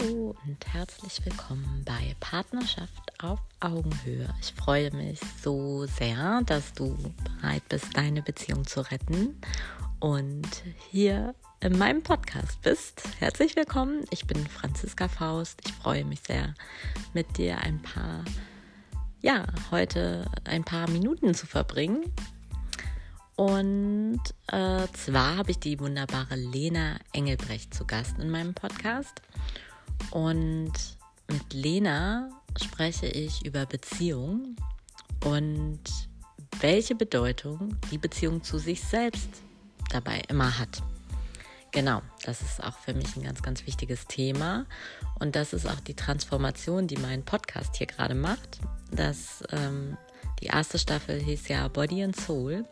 Hallo und herzlich willkommen bei Partnerschaft auf Augenhöhe. Ich freue mich so sehr, dass du bereit bist, deine Beziehung zu retten und hier in meinem Podcast bist. Herzlich willkommen. Ich bin Franziska Faust. Ich freue mich sehr, mit dir ein paar, ja, heute ein paar Minuten zu verbringen und äh, zwar habe ich die wunderbare Lena Engelbrecht zu Gast in meinem Podcast. Und mit Lena spreche ich über Beziehung und welche Bedeutung die Beziehung zu sich selbst dabei immer hat. Genau, das ist auch für mich ein ganz, ganz wichtiges Thema. Und das ist auch die Transformation, die mein Podcast hier gerade macht. Das, ähm, die erste Staffel hieß ja Body and Soul.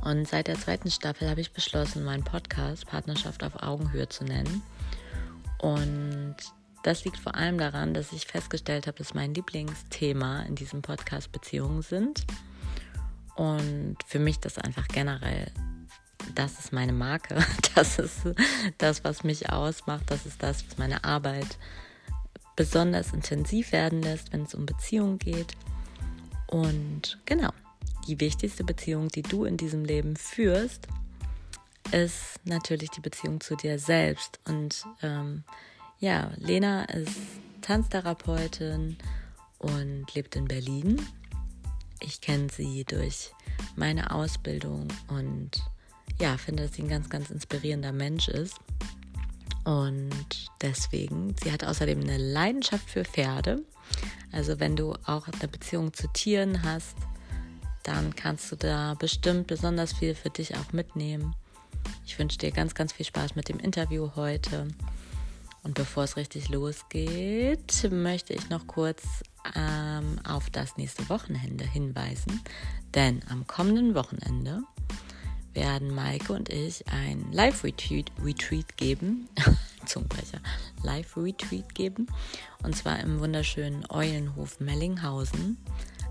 Und seit der zweiten Staffel habe ich beschlossen, meinen Podcast Partnerschaft auf Augenhöhe zu nennen. Und das liegt vor allem daran, dass ich festgestellt habe, dass mein Lieblingsthema in diesem Podcast Beziehungen sind. Und für mich das einfach generell, das ist meine Marke, das ist das, was mich ausmacht, das ist das, was meine Arbeit besonders intensiv werden lässt, wenn es um Beziehungen geht. Und genau, die wichtigste Beziehung, die du in diesem Leben führst, ist natürlich die Beziehung zu dir selbst. Und ähm, ja, Lena ist Tanztherapeutin und lebt in Berlin. Ich kenne sie durch meine Ausbildung und ja, finde, dass sie ein ganz, ganz inspirierender Mensch ist. Und deswegen, sie hat außerdem eine Leidenschaft für Pferde. Also wenn du auch eine Beziehung zu Tieren hast, dann kannst du da bestimmt besonders viel für dich auch mitnehmen. Ich wünsche dir ganz, ganz viel Spaß mit dem Interview heute. Und bevor es richtig losgeht, möchte ich noch kurz ähm, auf das nächste Wochenende hinweisen. Denn am kommenden Wochenende werden Maike und ich ein Live-Retreat Retreat geben. Zungenbrecher. Live-Retreat geben. Und zwar im wunderschönen Eulenhof Mellinghausen.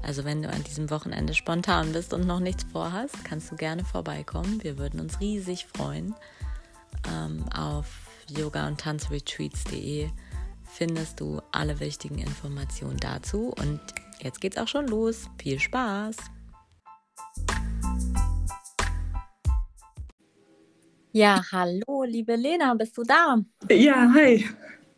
Also wenn du an diesem Wochenende spontan bist und noch nichts vorhast, kannst du gerne vorbeikommen. Wir würden uns riesig freuen. Ähm, auf yoga und tanzretreats.de findest du alle wichtigen Informationen dazu. Und jetzt geht's auch schon los. Viel Spaß! Ja, hallo, liebe Lena, bist du da? Ja, hi.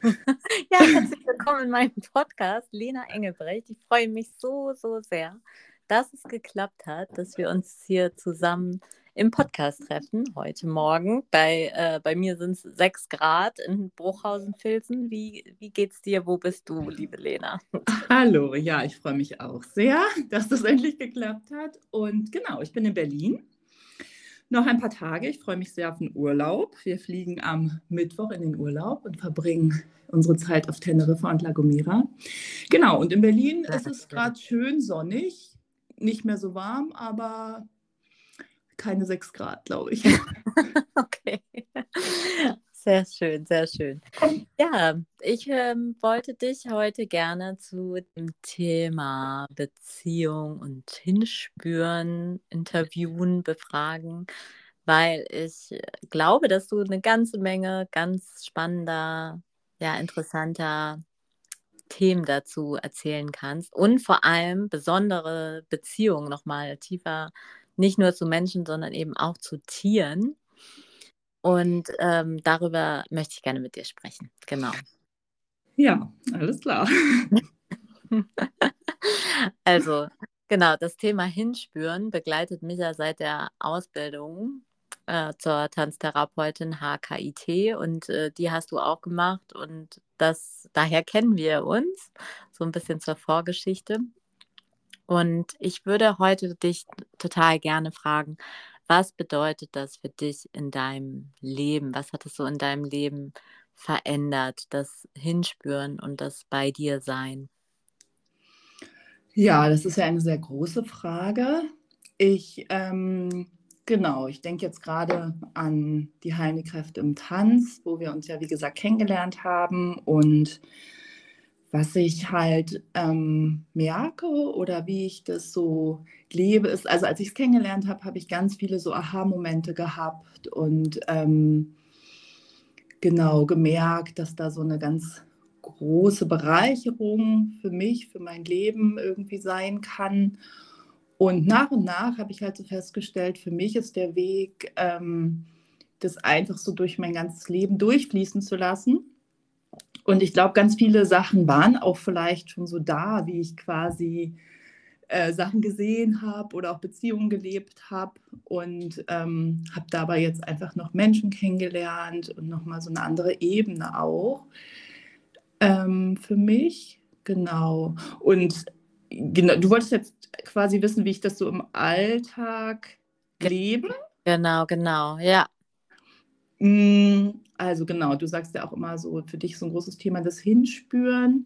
ja, herzlich willkommen in meinem Podcast, Lena Engelbrecht. Ich freue mich so, so sehr, dass es geklappt hat, dass wir uns hier zusammen im Podcast treffen heute Morgen. Bei, äh, bei mir sind es sechs Grad in Bruchhausen-Filzen. Wie, wie geht's dir? Wo bist du, liebe Lena? Hallo, ja, ich freue mich auch sehr, dass das endlich geklappt hat. Und genau, ich bin in Berlin noch ein paar Tage. Ich freue mich sehr auf den Urlaub. Wir fliegen am Mittwoch in den Urlaub und verbringen unsere Zeit auf Teneriffa und La Gomera. Genau, und in Berlin ist es gerade schön sonnig. Nicht mehr so warm, aber keine sechs Grad, glaube ich. okay. Sehr schön, sehr schön. Ja, ich ähm, wollte dich heute gerne zu dem Thema Beziehung und Hinspüren, Interviewen, befragen, weil ich glaube, dass du eine ganze Menge ganz spannender, ja, interessanter Themen dazu erzählen kannst und vor allem besondere Beziehungen nochmal tiefer, nicht nur zu Menschen, sondern eben auch zu Tieren und ähm, darüber möchte ich gerne mit dir sprechen. Genau. Ja, alles klar. also, genau, das Thema Hinspüren begleitet mich ja seit der Ausbildung äh, zur Tanztherapeutin HKIT und äh, die hast du auch gemacht und das daher kennen wir uns so ein bisschen zur Vorgeschichte. Und ich würde heute dich total gerne fragen, was bedeutet das für dich in deinem Leben? Was hat es so in deinem Leben verändert, das Hinspüren und das bei dir sein? Ja, das ist ja eine sehr große Frage. Ich, ähm, genau, ich denke jetzt gerade an die Heilkräfte im Tanz, wo wir uns ja, wie gesagt, kennengelernt haben und was ich halt ähm, merke oder wie ich das so lebe, ist, also als ich es kennengelernt habe, habe ich ganz viele so Aha-Momente gehabt und ähm, genau gemerkt, dass da so eine ganz große Bereicherung für mich, für mein Leben irgendwie sein kann. Und nach und nach habe ich halt so festgestellt, für mich ist der Weg, ähm, das einfach so durch mein ganzes Leben durchfließen zu lassen. Und ich glaube, ganz viele Sachen waren auch vielleicht schon so da, wie ich quasi äh, Sachen gesehen habe oder auch Beziehungen gelebt habe und ähm, habe dabei jetzt einfach noch Menschen kennengelernt und nochmal so eine andere Ebene auch ähm, für mich. Genau. Und genau, du wolltest jetzt quasi wissen, wie ich das so im Alltag lebe. Genau, genau, ja. Also genau, du sagst ja auch immer so, für dich so ein großes Thema das Hinspüren.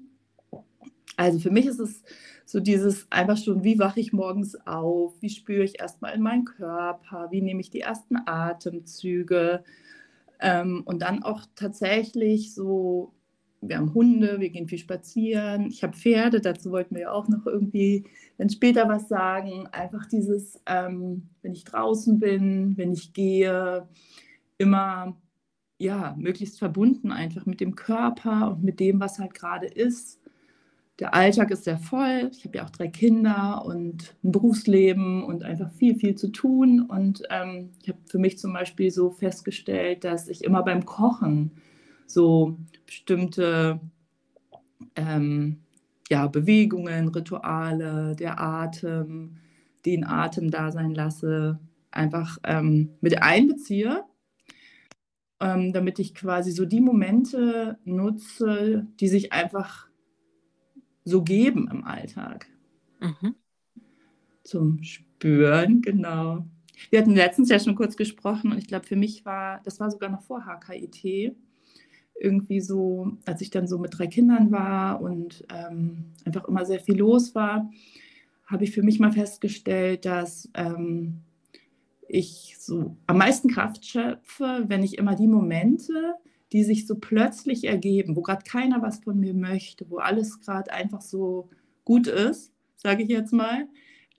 Also für mich ist es so dieses einfach schon, wie wache ich morgens auf, wie spüre ich erstmal in meinen Körper, wie nehme ich die ersten Atemzüge? Ähm, und dann auch tatsächlich so, wir haben Hunde, wir gehen viel spazieren, ich habe Pferde, dazu wollten wir ja auch noch irgendwie dann später was sagen, einfach dieses, ähm, wenn ich draußen bin, wenn ich gehe, immer ja, möglichst verbunden einfach mit dem Körper und mit dem, was halt gerade ist der Alltag ist sehr voll. Ich habe ja auch drei Kinder und ein Berufsleben und einfach viel, viel zu tun. Und ähm, ich habe für mich zum Beispiel so festgestellt, dass ich immer beim Kochen so bestimmte ähm, ja, Bewegungen, Rituale, der Atem, den Atem da sein lasse, einfach ähm, mit einbeziehe, ähm, damit ich quasi so die Momente nutze, die sich einfach so geben im Alltag. Mhm. Zum Spüren, genau. Wir hatten letztens ja schon kurz gesprochen und ich glaube, für mich war, das war sogar noch vor HKIT, irgendwie so, als ich dann so mit drei Kindern war und ähm, einfach immer sehr viel los war, habe ich für mich mal festgestellt, dass ähm, ich so am meisten Kraft schöpfe, wenn ich immer die Momente, die sich so plötzlich ergeben, wo gerade keiner was von mir möchte, wo alles gerade einfach so gut ist, sage ich jetzt mal,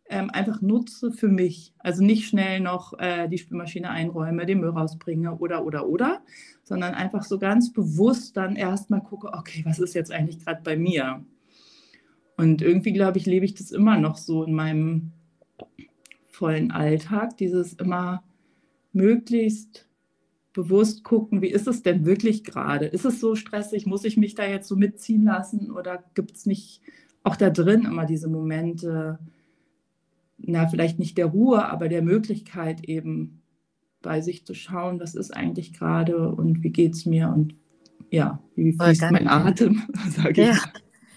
ähm, einfach nutze für mich. Also nicht schnell noch äh, die Spülmaschine einräume, den Müll rausbringe oder, oder, oder, sondern einfach so ganz bewusst dann erstmal gucke, okay, was ist jetzt eigentlich gerade bei mir? Und irgendwie, glaube ich, lebe ich das immer noch so in meinem vollen Alltag, dieses immer möglichst bewusst gucken, wie ist es denn wirklich gerade? Ist es so stressig? Muss ich mich da jetzt so mitziehen lassen? Oder gibt es nicht auch da drin immer diese Momente, na, vielleicht nicht der Ruhe, aber der Möglichkeit eben bei sich zu schauen, was ist eigentlich gerade und wie geht es mir und ja, wie fließt mein Atem, sage ich. Ja.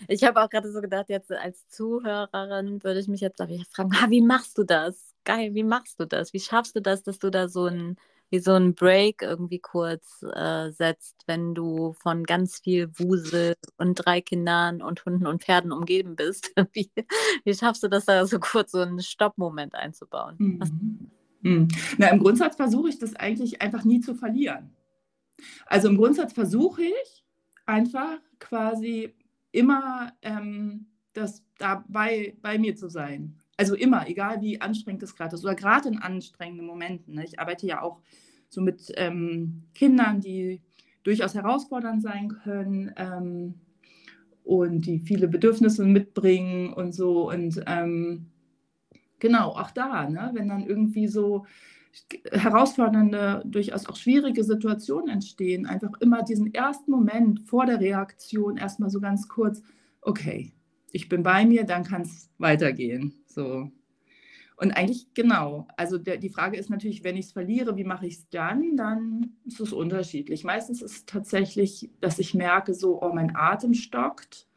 Ich habe auch gerade so gedacht, jetzt als Zuhörerin würde ich mich jetzt fragen, wie machst du das? Geil, wie machst du das? Wie schaffst du das, dass du da so ein wie so ein Break irgendwie kurz äh, setzt, wenn du von ganz viel Wusel und drei Kindern und Hunden und Pferden umgeben bist. wie, wie schaffst du das da so kurz so einen Stoppmoment einzubauen? Mhm. Mhm. Na, im Grundsatz versuche ich das eigentlich einfach nie zu verlieren. Also im Grundsatz versuche ich einfach quasi immer ähm, das dabei bei mir zu sein. Also immer, egal wie anstrengend es gerade ist oder gerade in anstrengenden Momenten. Ne? Ich arbeite ja auch so mit ähm, Kindern, die durchaus herausfordernd sein können ähm, und die viele Bedürfnisse mitbringen und so. Und ähm, genau, auch da, ne? wenn dann irgendwie so herausfordernde, durchaus auch schwierige Situationen entstehen, einfach immer diesen ersten Moment vor der Reaktion erstmal so ganz kurz, okay, ich bin bei mir, dann kann es weitergehen. So. Und eigentlich genau. Also der, die Frage ist natürlich, wenn ich es verliere, wie mache ich es dann? Dann ist es unterschiedlich. Meistens ist es tatsächlich, dass ich merke, so, oh, mein Atem stockt.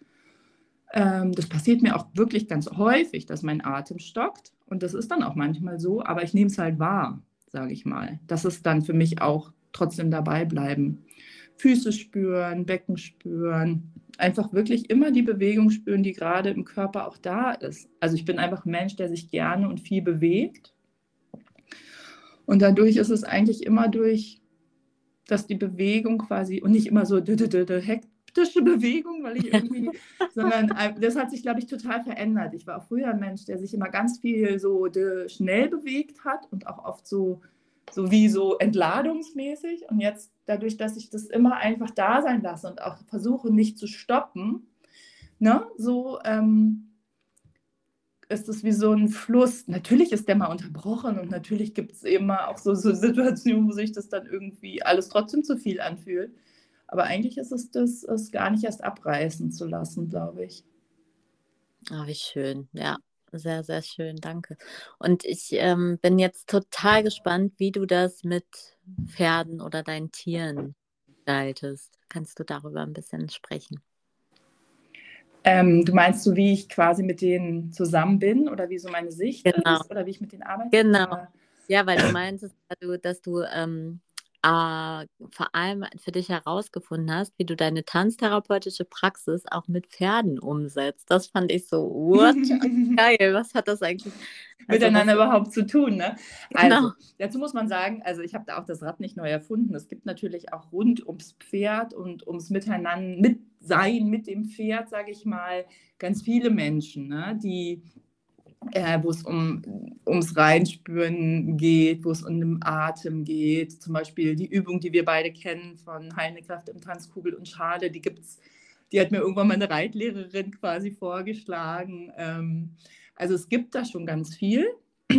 Ähm, das passiert mir auch wirklich ganz häufig, dass mein Atem stockt. Und das ist dann auch manchmal so, aber ich nehme es halt wahr, sage ich mal. Das ist dann für mich auch trotzdem dabei bleiben. Füße spüren, Becken spüren, einfach wirklich immer die Bewegung spüren, die gerade im Körper auch da ist. Also ich bin einfach ein Mensch, der sich gerne und viel bewegt. Und dadurch ist es eigentlich immer durch, dass die Bewegung quasi und nicht immer so hektische Bewegung, weil ich irgendwie, sondern das hat sich, glaube ich, total verändert. Ich war auch früher ein Mensch, der sich immer ganz viel so schnell bewegt hat und auch oft so so wie so entladungsmäßig. Und jetzt dadurch, dass ich das immer einfach da sein lasse und auch versuche nicht zu stoppen, ne, so ähm, ist es wie so ein Fluss. Natürlich ist der mal unterbrochen und natürlich gibt es mal auch so, so Situationen, wo sich das dann irgendwie alles trotzdem zu viel anfühlt. Aber eigentlich ist es das, es gar nicht erst abreißen zu lassen, glaube ich. Oh, wie schön. Ja, sehr, sehr schön. Danke. Und ich ähm, bin jetzt total gespannt, wie du das mit Pferden oder deinen Tieren gestaltest. Kannst du darüber ein bisschen sprechen? Ähm, du meinst so, wie ich quasi mit denen zusammen bin oder wie so meine Sicht genau. ist oder wie ich mit denen arbeite? Genau. Ja, weil du meinst, dass du, dass du ähm, äh, vor allem für dich herausgefunden hast, wie du deine tanztherapeutische Praxis auch mit Pferden umsetzt. Das fand ich so, what? Geil, was hat das eigentlich also miteinander überhaupt zu tun? Ne? Also, genau. dazu muss man sagen, also ich habe da auch das Rad nicht neu erfunden. Es gibt natürlich auch rund ums Pferd und ums Miteinander, mit Sein mit dem Pferd, sage ich mal, ganz viele Menschen, ne? die äh, wo es um, ums Reinspüren geht, wo es um den Atem geht. Zum Beispiel die Übung, die wir beide kennen von Heilende Kraft im Tanzkugel und Schale, die gibt's, die hat mir irgendwann meine Reitlehrerin quasi vorgeschlagen. Ähm, also es gibt da schon ganz viel.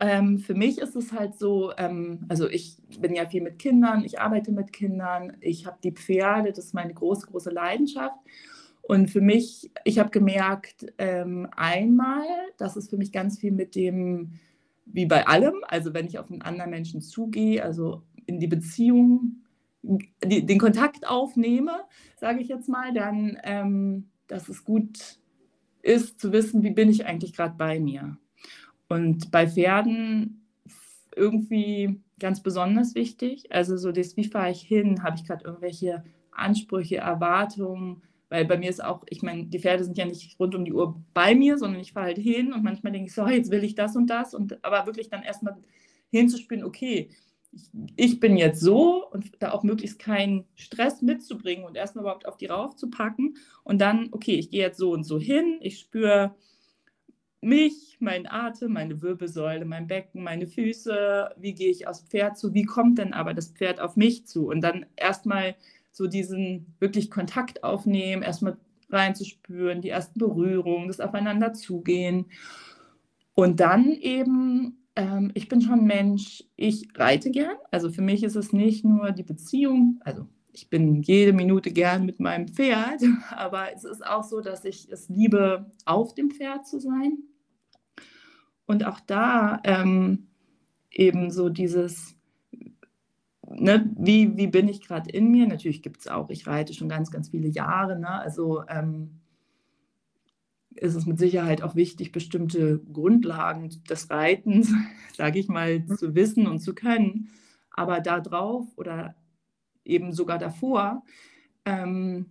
Ähm, für mich ist es halt so, ähm, also ich bin ja viel mit Kindern, ich arbeite mit Kindern, ich habe die Pferde, das ist meine große, große Leidenschaft. Und für mich, ich habe gemerkt, ähm, einmal, dass es für mich ganz viel mit dem, wie bei allem, also wenn ich auf einen anderen Menschen zugehe, also in die Beziehung, die, den Kontakt aufnehme, sage ich jetzt mal, dann, ähm, dass es gut ist zu wissen, wie bin ich eigentlich gerade bei mir. Und bei Pferden irgendwie ganz besonders wichtig, also so das, wie fahre ich hin, habe ich gerade irgendwelche Ansprüche, Erwartungen, weil bei mir ist auch, ich meine, die Pferde sind ja nicht rund um die Uhr bei mir, sondern ich fahre halt hin und manchmal denke ich so, jetzt will ich das und das. Und aber wirklich dann erstmal hinzuspielen, okay, ich, ich, bin jetzt so und da auch möglichst keinen Stress mitzubringen und erstmal überhaupt auf die raufzupacken und dann, okay, ich gehe jetzt so und so hin, ich spüre mich, meinen Atem, meine Wirbelsäule, mein Becken, meine Füße, wie gehe ich aufs Pferd zu, wie kommt denn aber das Pferd auf mich zu und dann erstmal so diesen wirklich Kontakt aufnehmen, erstmal reinzuspüren, die ersten Berührungen, das Aufeinander zugehen. Und dann eben, ähm, ich bin schon Mensch, ich reite gern. Also für mich ist es nicht nur die Beziehung, also ich bin jede Minute gern mit meinem Pferd, aber es ist auch so, dass ich es liebe, auf dem Pferd zu sein. Und auch da ähm, eben so dieses ne, wie, wie bin ich gerade in mir? Natürlich gibt es auch, ich reite schon ganz, ganz viele Jahre. Ne? Also ähm, ist es mit Sicherheit auch wichtig, bestimmte Grundlagen des Reitens, sage ich mal, mhm. zu wissen und zu können. Aber darauf oder eben sogar davor, ähm,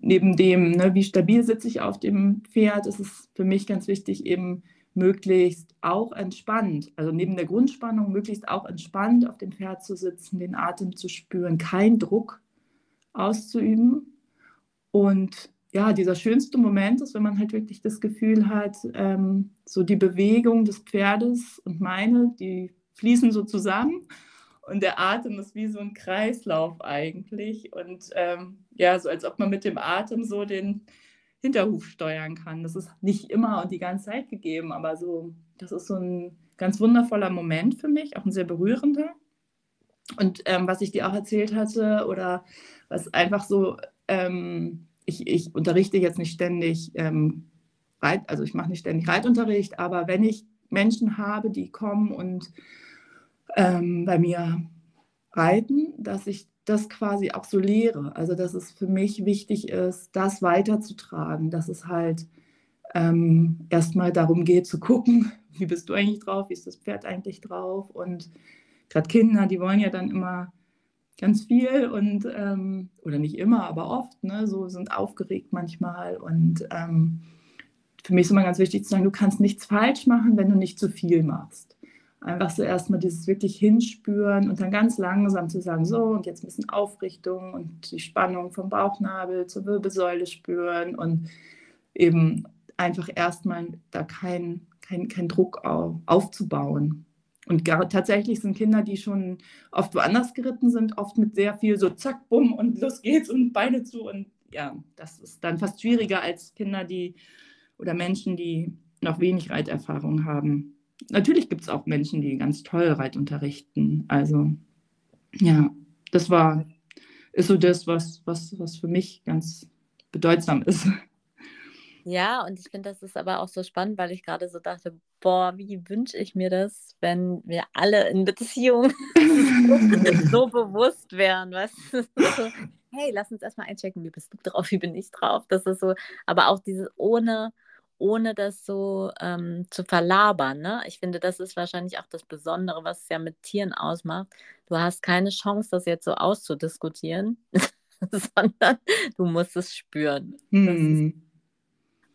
neben dem, ne, wie stabil sitze ich auf dem Pferd, ist es für mich ganz wichtig, eben möglichst auch entspannt, also neben der Grundspannung möglichst auch entspannt auf dem Pferd zu sitzen, den Atem zu spüren, keinen Druck auszuüben. Und ja, dieser schönste Moment ist, wenn man halt wirklich das Gefühl hat, ähm, so die Bewegung des Pferdes und meine, die fließen so zusammen und der Atem ist wie so ein Kreislauf eigentlich. Und ähm, ja, so als ob man mit dem Atem so den, Hinterhuf steuern kann. Das ist nicht immer und die ganze Zeit gegeben, aber so, das ist so ein ganz wundervoller Moment für mich, auch ein sehr berührender. Und ähm, was ich dir auch erzählt hatte, oder was einfach so, ähm, ich, ich, unterrichte jetzt nicht ständig ähm, Reit, also ich mache nicht ständig Reitunterricht, aber wenn ich Menschen habe, die kommen und ähm, bei mir reiten, dass ich das quasi auch so lehre. Also dass es für mich wichtig ist, das weiterzutragen, dass es halt ähm, erstmal darum geht zu gucken, wie bist du eigentlich drauf, wie ist das Pferd eigentlich drauf. Und gerade Kinder, die wollen ja dann immer ganz viel und und oder nicht immer, aber oft, ne, so sind aufgeregt manchmal. Und ähm, für mich ist immer ganz wichtig zu sagen, du kannst nichts falsch machen, wenn du nicht zu viel machst. Einfach so erstmal dieses wirklich hinspüren und dann ganz langsam zu sagen, so und jetzt ein bisschen Aufrichtung und die Spannung vom Bauchnabel zur Wirbelsäule spüren und eben einfach erstmal da keinen kein, kein Druck auf, aufzubauen. Und gar, tatsächlich sind Kinder, die schon oft woanders geritten sind, oft mit sehr viel so zack, bumm und los geht's und Beine zu. Und ja, das ist dann fast schwieriger als Kinder, die oder Menschen, die noch wenig Reiterfahrung haben. Natürlich gibt es auch Menschen, die ganz toll Reit unterrichten. Also ja, das war, ist so das, was, was, was für mich ganz bedeutsam ist. Ja, und ich finde, das ist aber auch so spannend, weil ich gerade so dachte, boah, wie wünsche ich mir das, wenn wir alle in Beziehung so bewusst wären, weißt hey, lass uns erstmal einchecken, wie bist du drauf, wie bin ich drauf? Das ist so, aber auch dieses ohne, ohne das so ähm, zu verlabern. Ne? Ich finde, das ist wahrscheinlich auch das Besondere, was es ja mit Tieren ausmacht. Du hast keine Chance, das jetzt so auszudiskutieren, sondern du musst es spüren. Hm.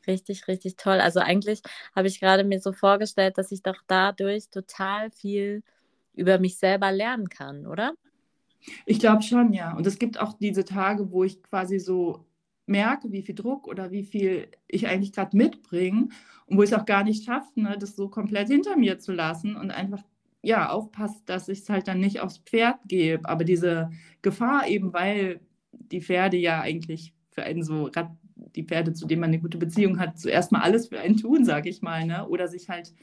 richtig, richtig toll. Also eigentlich habe ich gerade mir so vorgestellt, dass ich doch dadurch total viel über mich selber lernen kann, oder? Ich glaube schon, ja. Und es gibt auch diese Tage, wo ich quasi so merke, wie viel Druck oder wie viel ich eigentlich gerade mitbringe und wo ich es auch gar nicht schaffe, ne, das so komplett hinter mir zu lassen und einfach ja aufpasst, dass ich es halt dann nicht aufs Pferd gebe. Aber diese Gefahr eben, weil die Pferde ja eigentlich für einen so die Pferde, zu denen man eine gute Beziehung hat, zuerst mal alles für einen tun, sage ich mal, ne? oder sich halt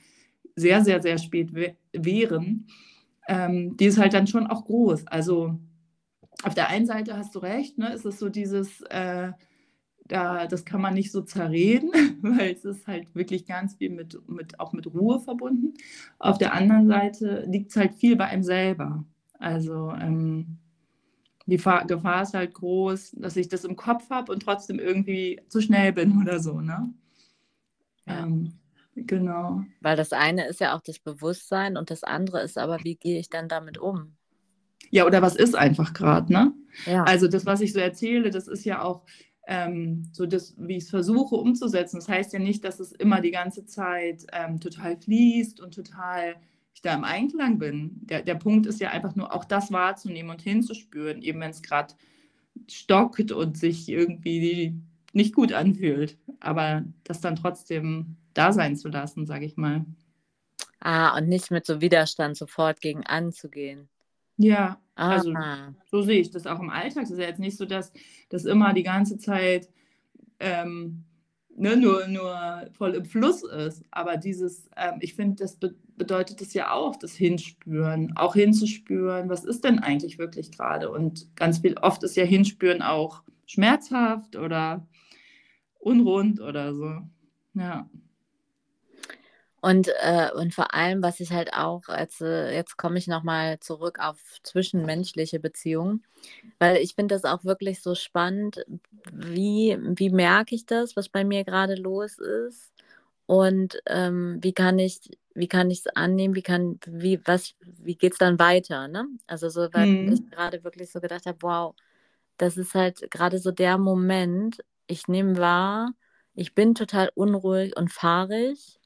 sehr, sehr, sehr spät wehren, ähm, die ist halt dann schon auch groß. Also auf der einen Seite hast du recht, ne, ist es so dieses, äh, da, das kann man nicht so zerreden, weil es ist halt wirklich ganz viel mit, mit, auch mit Ruhe verbunden. Auf der anderen Seite liegt es halt viel bei einem selber. Also ähm, die Fa Gefahr ist halt groß, dass ich das im Kopf habe und trotzdem irgendwie zu schnell bin oder so. Ne? Ja. Ähm, genau. Weil das eine ist ja auch das Bewusstsein und das andere ist aber, wie gehe ich dann damit um? Ja, oder was ist einfach gerade, ne? Ja. Also das, was ich so erzähle, das ist ja auch ähm, so das, wie ich es versuche umzusetzen. Das heißt ja nicht, dass es immer die ganze Zeit ähm, total fließt und total ich da im Einklang bin. Der, der Punkt ist ja einfach nur auch das wahrzunehmen und hinzuspüren, eben wenn es gerade stockt und sich irgendwie nicht gut anfühlt, aber das dann trotzdem da sein zu lassen, sage ich mal. Ah, und nicht mit so Widerstand sofort gegen anzugehen. Ja, also so sehe ich das auch im Alltag. Es ist ja jetzt nicht so, dass das immer die ganze Zeit ähm, ne, nur, nur voll im Fluss ist. Aber dieses, ähm, ich finde, das be bedeutet es ja auch, das Hinspüren, auch hinzuspüren, was ist denn eigentlich wirklich gerade? Und ganz viel, oft ist ja Hinspüren auch schmerzhaft oder unrund oder so. Ja. Und, äh, und vor allem, was ich halt auch, als, äh, jetzt komme ich nochmal zurück auf zwischenmenschliche Beziehungen, weil ich finde das auch wirklich so spannend, wie, wie merke ich das, was bei mir gerade los ist und ähm, wie kann ich wie kann ich es annehmen, wie kann, wie, was, wie geht es dann weiter, ne? Also so, weil hm. ich gerade wirklich so gedacht habe, wow, das ist halt gerade so der Moment, ich nehme wahr, ich bin total unruhig und fahrig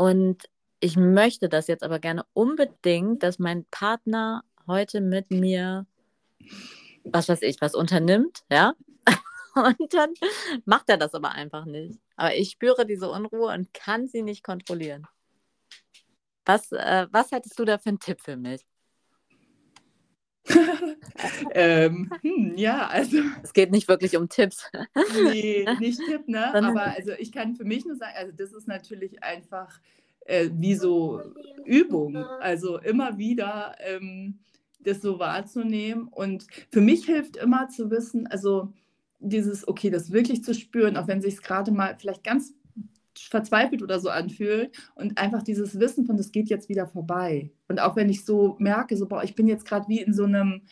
und ich möchte das jetzt aber gerne unbedingt, dass mein Partner heute mit mir, was weiß ich, was unternimmt, ja. Und dann macht er das aber einfach nicht. Aber ich spüre diese Unruhe und kann sie nicht kontrollieren. Was, äh, was hättest du da für einen Tipp für mich? ähm, hm, ja, also. Es geht nicht wirklich um Tipps. nee, nicht Tipp, ne? Aber also ich kann für mich nur sagen, also das ist natürlich einfach äh, wie so Übung. Also immer wieder ähm, das so wahrzunehmen. Und für mich hilft immer zu wissen, also dieses, okay, das wirklich zu spüren, auch wenn sich es gerade mal vielleicht ganz verzweifelt oder so anfühlt und einfach dieses Wissen von, das geht jetzt wieder vorbei. Und auch wenn ich so merke, so, boah, ich bin jetzt gerade wie in so einem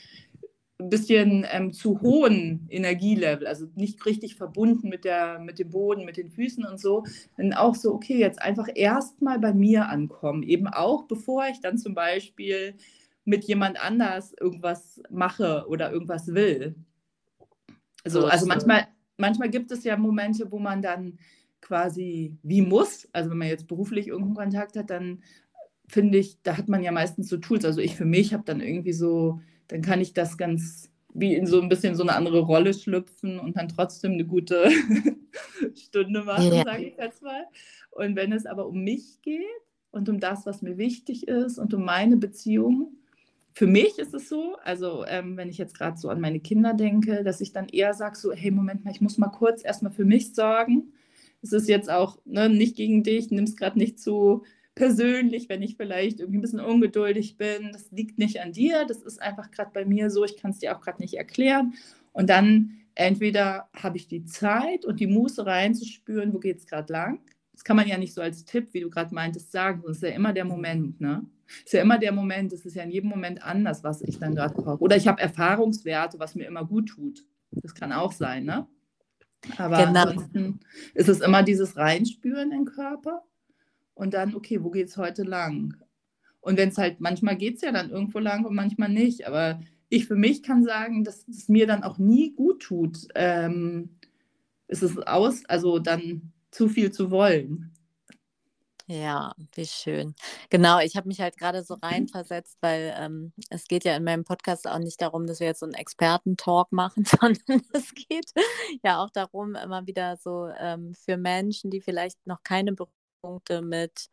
bisschen ähm, zu hohen Energielevel, also nicht richtig verbunden mit, der, mit dem Boden, mit den Füßen und so, dann auch so, okay, jetzt einfach erstmal bei mir ankommen, eben auch bevor ich dann zum Beispiel mit jemand anders irgendwas mache oder irgendwas will. Also, also manchmal, manchmal gibt es ja Momente, wo man dann quasi wie muss. Also wenn man jetzt beruflich irgendeinen Kontakt hat, dann finde ich, da hat man ja meistens so Tools. Also ich für mich habe dann irgendwie so, dann kann ich das ganz wie in so ein bisschen so eine andere Rolle schlüpfen und dann trotzdem eine gute Stunde machen, ja. sage ich jetzt mal. Und wenn es aber um mich geht, und um das, was mir wichtig ist und um meine Beziehung. Für mich ist es so, also ähm, wenn ich jetzt gerade so an meine Kinder denke, dass ich dann eher sage, so, hey, Moment mal, ich muss mal kurz erstmal für mich sorgen. Es ist jetzt auch ne, nicht gegen dich, nimm es gerade nicht zu persönlich, wenn ich vielleicht irgendwie ein bisschen ungeduldig bin. Das liegt nicht an dir, das ist einfach gerade bei mir so, ich kann es dir auch gerade nicht erklären. Und dann entweder habe ich die Zeit und die Muße reinzuspüren, wo geht es gerade lang. Das kann man ja nicht so als Tipp, wie du gerade meintest, sagen. Das ist ja immer der Moment, ne? Ist ja immer der Moment, es ist ja in jedem Moment anders, was ich dann gerade brauche. Oder ich habe Erfahrungswerte, was mir immer gut tut. Das kann auch sein, ne? Aber genau. ansonsten ist es immer dieses Reinspüren im Körper und dann, okay, wo geht es heute lang? Und wenn es halt, manchmal geht es ja dann irgendwo lang und manchmal nicht. Aber ich für mich kann sagen, dass es mir dann auch nie gut tut. Ähm, ist es aus, also dann zu viel zu wollen. Ja, wie schön. Genau, ich habe mich halt gerade so reinversetzt, weil ähm, es geht ja in meinem Podcast auch nicht darum, dass wir jetzt so einen Experten-Talk machen, sondern es geht ja auch darum, immer wieder so ähm, für Menschen, die vielleicht noch keine Berührungspunkte mit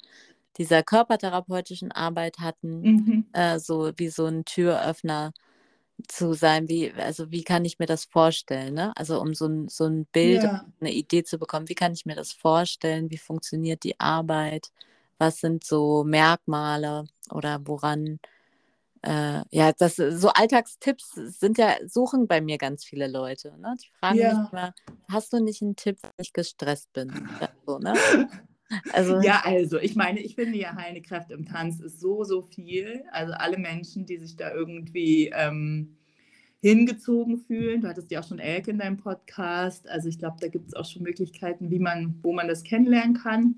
dieser körpertherapeutischen Arbeit hatten, mhm. äh, so wie so ein Türöffner zu sein, wie, also wie kann ich mir das vorstellen, ne? Also um so ein, so ein Bild, ja. eine Idee zu bekommen, wie kann ich mir das vorstellen, wie funktioniert die Arbeit, was sind so Merkmale oder woran, äh, ja, das so Alltagstipps sind ja, suchen bei mir ganz viele Leute, ne? Die fragen ja. mich immer, hast du nicht einen Tipp, wenn ich gestresst bin? So, ne? Also, ja, also ich meine, ich finde ja heilende Kraft im Tanz ist so, so viel. Also alle Menschen, die sich da irgendwie ähm, hingezogen fühlen. Du hattest ja auch schon Elke in deinem Podcast. Also ich glaube, da gibt es auch schon Möglichkeiten, wie man, wo man das kennenlernen kann.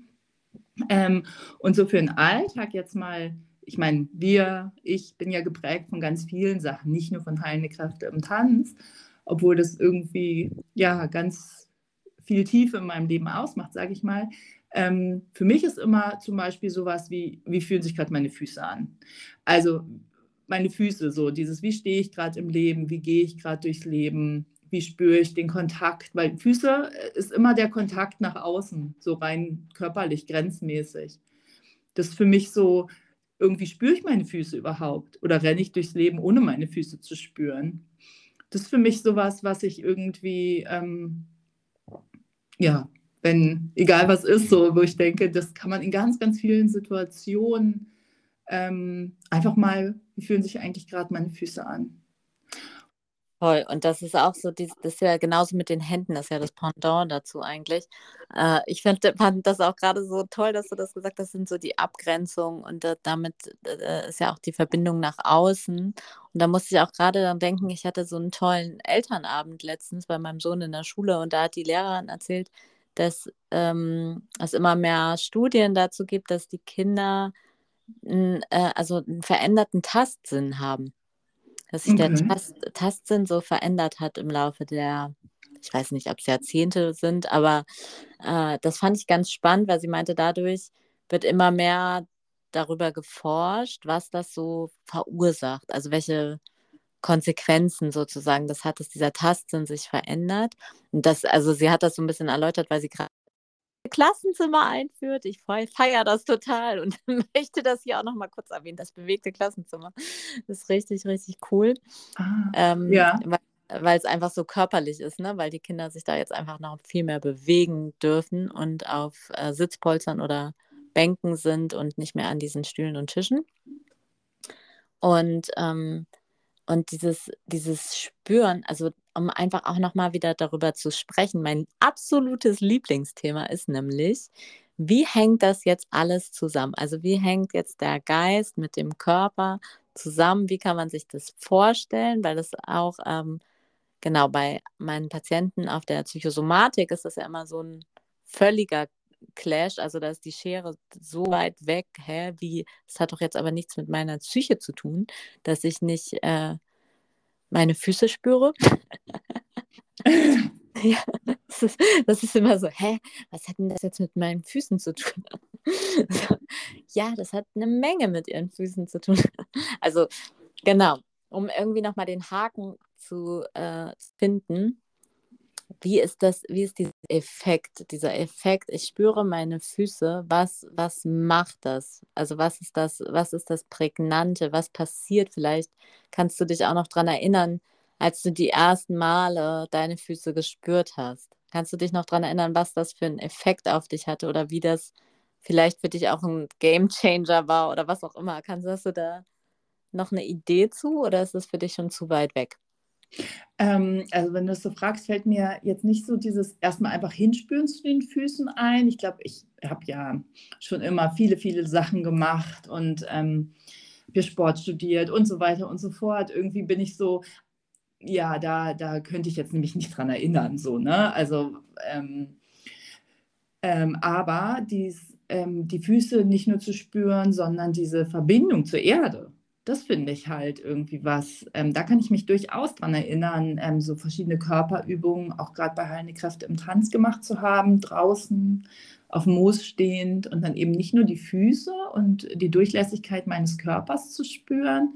Ähm, und so für den Alltag jetzt mal, ich meine, wir, ich bin ja geprägt von ganz vielen Sachen, nicht nur von heilende Kräfte im Tanz, obwohl das irgendwie ja ganz viel Tiefe in meinem Leben ausmacht, sage ich mal. Ähm, für mich ist immer zum Beispiel sowas wie, wie fühlen sich gerade meine Füße an? Also meine Füße, so dieses, wie stehe ich gerade im Leben, wie gehe ich gerade durchs Leben, wie spüre ich den Kontakt, weil Füße äh, ist immer der Kontakt nach außen, so rein körperlich, grenzmäßig. Das ist für mich so, irgendwie spüre ich meine Füße überhaupt oder renne ich durchs Leben, ohne meine Füße zu spüren. Das ist für mich sowas, was ich irgendwie, ähm, ja, wenn, egal was ist, so, wo ich denke, das kann man in ganz, ganz vielen Situationen ähm, einfach mal, wie fühlen sich eigentlich gerade meine Füße an? Toll. Und das ist auch so, das ist ja genauso mit den Händen, das ist ja das Pendant dazu eigentlich. Äh, ich fand das auch gerade so toll, dass du das gesagt hast, sind so die Abgrenzungen und äh, damit äh, ist ja auch die Verbindung nach außen. Und da musste ich auch gerade dann denken, ich hatte so einen tollen Elternabend letztens bei meinem Sohn in der Schule und da hat die Lehrerin erzählt, dass ähm, es immer mehr Studien dazu gibt, dass die Kinder n, äh, also einen veränderten Tastsinn haben. Dass sich okay. der Tast, Tastsinn so verändert hat im Laufe der, ich weiß nicht, ob es Jahrzehnte sind, aber äh, das fand ich ganz spannend, weil sie meinte, dadurch wird immer mehr darüber geforscht, was das so verursacht, also welche Konsequenzen sozusagen das hat, dass dieser Tastsinn sich verändert. Und das, also sie hat das so ein bisschen erläutert, weil sie gerade Klassenzimmer einführt. Ich feiere das total und möchte das hier auch noch mal kurz erwähnen, das bewegte Klassenzimmer. Das ist richtig, richtig cool. Ah, ähm, ja. Weil, weil es einfach so körperlich ist, ne? weil die Kinder sich da jetzt einfach noch viel mehr bewegen dürfen und auf äh, Sitzpolstern oder Bänken sind und nicht mehr an diesen Stühlen und Tischen. Und ähm, und dieses, dieses Spüren, also um einfach auch nochmal wieder darüber zu sprechen, mein absolutes Lieblingsthema ist nämlich, wie hängt das jetzt alles zusammen? Also wie hängt jetzt der Geist mit dem Körper zusammen? Wie kann man sich das vorstellen? Weil das auch, ähm, genau, bei meinen Patienten auf der Psychosomatik ist das ja immer so ein völliger Clash, also da ist die Schere so weit weg, hä, wie, es hat doch jetzt aber nichts mit meiner Psyche zu tun, dass ich nicht äh, meine Füße spüre. ja, das ist, das ist, immer so, hä, was hat denn das jetzt mit meinen Füßen zu tun? so, ja, das hat eine Menge mit ihren Füßen zu tun. also genau, um irgendwie nochmal den Haken zu äh, finden, wie ist das, wie ist dieser Effekt, dieser Effekt, ich spüre meine Füße, was, was macht das? Also was ist das, was ist das Prägnante, was passiert vielleicht? Kannst du dich auch noch daran erinnern, als du die ersten Male deine Füße gespürt hast? Kannst du dich noch daran erinnern, was das für einen Effekt auf dich hatte oder wie das vielleicht für dich auch ein Game Changer war oder was auch immer? Kannst hast du da noch eine Idee zu oder ist es für dich schon zu weit weg? Ähm, also wenn du das so fragst, fällt mir jetzt nicht so dieses erstmal einfach hinspüren zu den Füßen ein. Ich glaube, ich habe ja schon immer viele, viele Sachen gemacht und ähm, wir Sport studiert und so weiter und so fort. Irgendwie bin ich so, ja, da, da könnte ich jetzt nämlich nicht dran erinnern, so, ne? Also, ähm, ähm, aber dies, ähm, die Füße nicht nur zu spüren, sondern diese Verbindung zur Erde das finde ich halt irgendwie was. Ähm, da kann ich mich durchaus dran erinnern, ähm, so verschiedene Körperübungen, auch gerade bei Heilende Kräfte im Tanz gemacht zu haben, draußen auf Moos stehend und dann eben nicht nur die Füße und die Durchlässigkeit meines Körpers zu spüren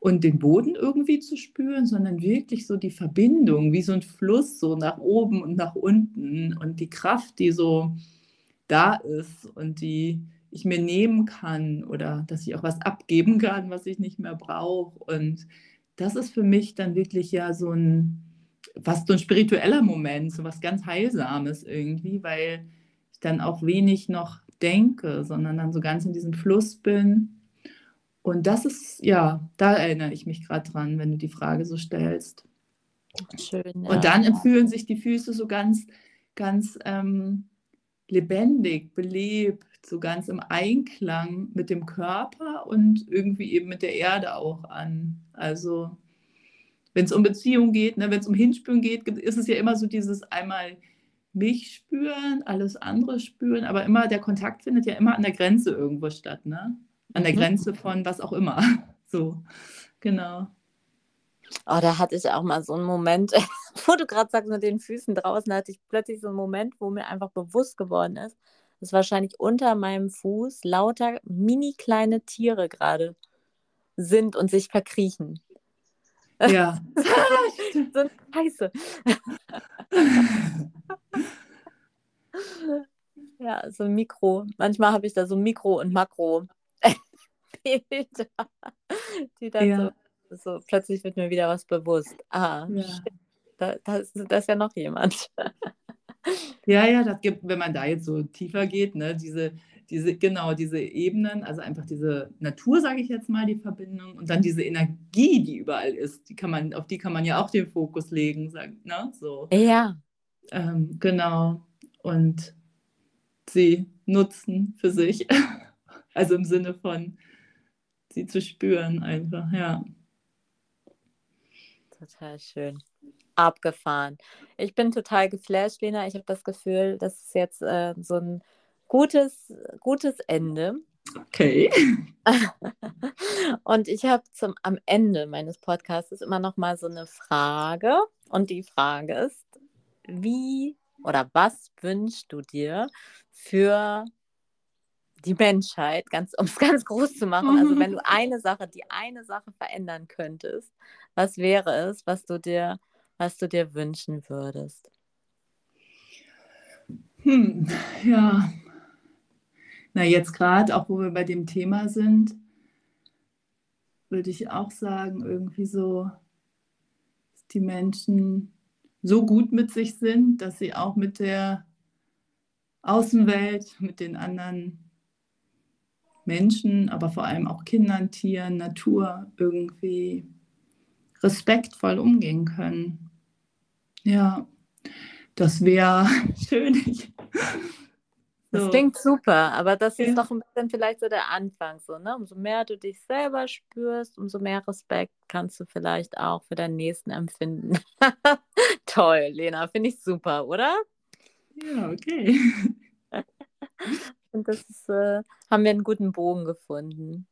und den Boden irgendwie zu spüren, sondern wirklich so die Verbindung, wie so ein Fluss, so nach oben und nach unten und die Kraft, die so da ist und die ich mir nehmen kann oder dass ich auch was abgeben kann, was ich nicht mehr brauche. Und das ist für mich dann wirklich ja so ein, fast so ein spiritueller Moment, so was ganz Heilsames irgendwie, weil ich dann auch wenig noch denke, sondern dann so ganz in diesem Fluss bin. Und das ist, ja, da erinnere ich mich gerade dran, wenn du die Frage so stellst. Schön. Ja. Und dann fühlen sich die Füße so ganz, ganz ähm, lebendig, belebt, so ganz im Einklang mit dem Körper und irgendwie eben mit der Erde auch an. Also wenn es um Beziehung geht, ne, wenn es um Hinspüren geht, ist es ja immer so dieses einmal mich spüren, alles andere spüren, aber immer der Kontakt findet ja immer an der Grenze irgendwo statt, ne? An der mhm. Grenze von was auch immer. So, genau. Oh, da hatte ich auch mal so einen Moment, wo du gerade sagst, mit den Füßen draußen, hatte ich plötzlich so einen Moment, wo mir einfach bewusst geworden ist, dass wahrscheinlich unter meinem Fuß lauter mini kleine Tiere gerade sind und sich verkriechen. Ja. so eine Scheiße. ja, so ein Mikro. Manchmal habe ich da so Mikro- und Makro-Bilder, die dann ja. so, so, plötzlich wird mir wieder was bewusst. Ah, ja. da, da, ist, da ist ja noch jemand. Ja, ja, das gibt, wenn man da jetzt so tiefer geht, ne, diese, diese, genau, diese Ebenen, also einfach diese Natur, sage ich jetzt mal, die Verbindung und dann diese Energie, die überall ist, die kann man, auf die kann man ja auch den Fokus legen, sagen, ne, so. Ja. Ähm, genau. Und sie nutzen für sich. also im Sinne von sie zu spüren einfach, ja. Total schön abgefahren. Ich bin total geflasht, Lena. Ich habe das Gefühl, das ist jetzt äh, so ein gutes, gutes Ende. Okay. und ich habe zum am Ende meines Podcasts immer noch mal so eine Frage und die Frage ist, wie oder was wünschst du dir für die Menschheit, ganz, um es ganz groß zu machen. Also wenn du eine Sache, die eine Sache verändern könntest, was wäre es, was du dir was du dir wünschen würdest? Hm, ja. Na, jetzt gerade, auch wo wir bei dem Thema sind, würde ich auch sagen, irgendwie so, dass die Menschen so gut mit sich sind, dass sie auch mit der Außenwelt, mit den anderen Menschen, aber vor allem auch Kindern, Tieren, Natur irgendwie respektvoll umgehen können. Ja, das wäre schön. So. Das klingt super, aber das ja. ist doch ein bisschen vielleicht so der Anfang, so, ne? Umso mehr du dich selber spürst, umso mehr Respekt kannst du vielleicht auch für deinen Nächsten empfinden. Toll, Lena, finde ich super, oder? Ja, okay. Und das ist, äh, haben wir einen guten Bogen gefunden.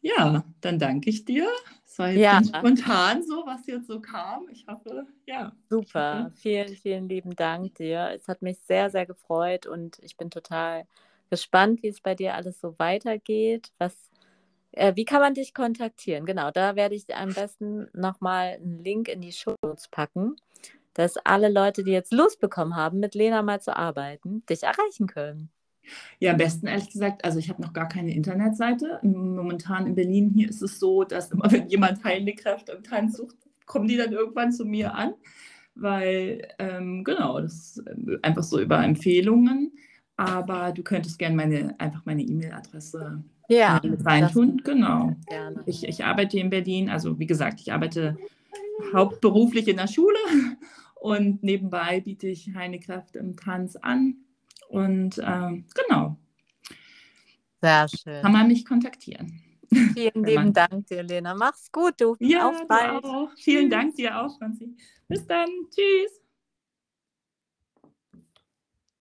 Ja, dann danke ich dir. Es war jetzt ja. spontan so, was jetzt so kam. Ich hoffe, ja. Super. Vielen, vielen lieben Dank dir. Es hat mich sehr, sehr gefreut und ich bin total gespannt, wie es bei dir alles so weitergeht. Was, äh, wie kann man dich kontaktieren? Genau, da werde ich am besten nochmal einen Link in die Show Notes packen, dass alle Leute, die jetzt Lust bekommen haben, mit Lena mal zu arbeiten, dich erreichen können? Ja, am besten ehrlich gesagt, also ich habe noch gar keine Internetseite. Momentan in Berlin hier ist es so, dass immer wenn jemand heilende Kräfte im Tanz sucht, kommen die dann irgendwann zu mir an, weil ähm, genau, das ist äh, einfach so über Empfehlungen. Aber du könntest gerne meine, einfach meine E-Mail-Adresse ja, mit reintun. Genau. Ich, ich arbeite in Berlin, also wie gesagt, ich arbeite hauptberuflich in der Schule und nebenbei biete ich Heinekraft im Tanz an. Und ähm, genau. Sehr schön. Kann man mich kontaktieren. Vielen lieben Dank dir, Lena. Mach's gut, du. Ja, Auf bald. Auch. Vielen Dank dir auch, Franzi. Bis dann. Tschüss.